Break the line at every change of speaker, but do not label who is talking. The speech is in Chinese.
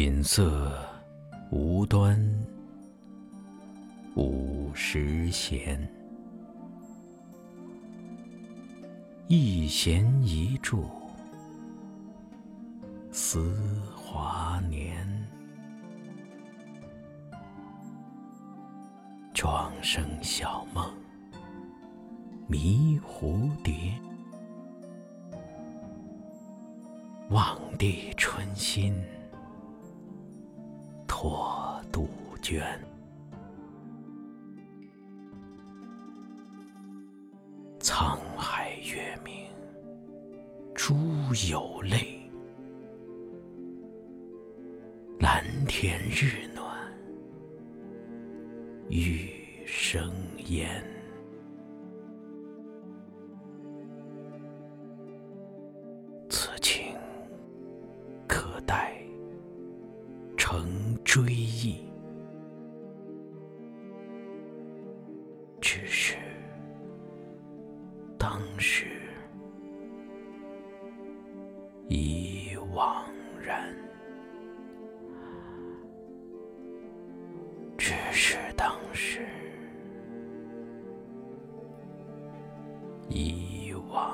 锦瑟无端五十弦，一弦一柱思华年。庄生晓梦迷蝴蝶，望帝春心。托杜鹃，沧海月明，珠有泪；蓝天日暖，玉生烟。此情可待。追忆。只是当时已惘然。只是当时已惘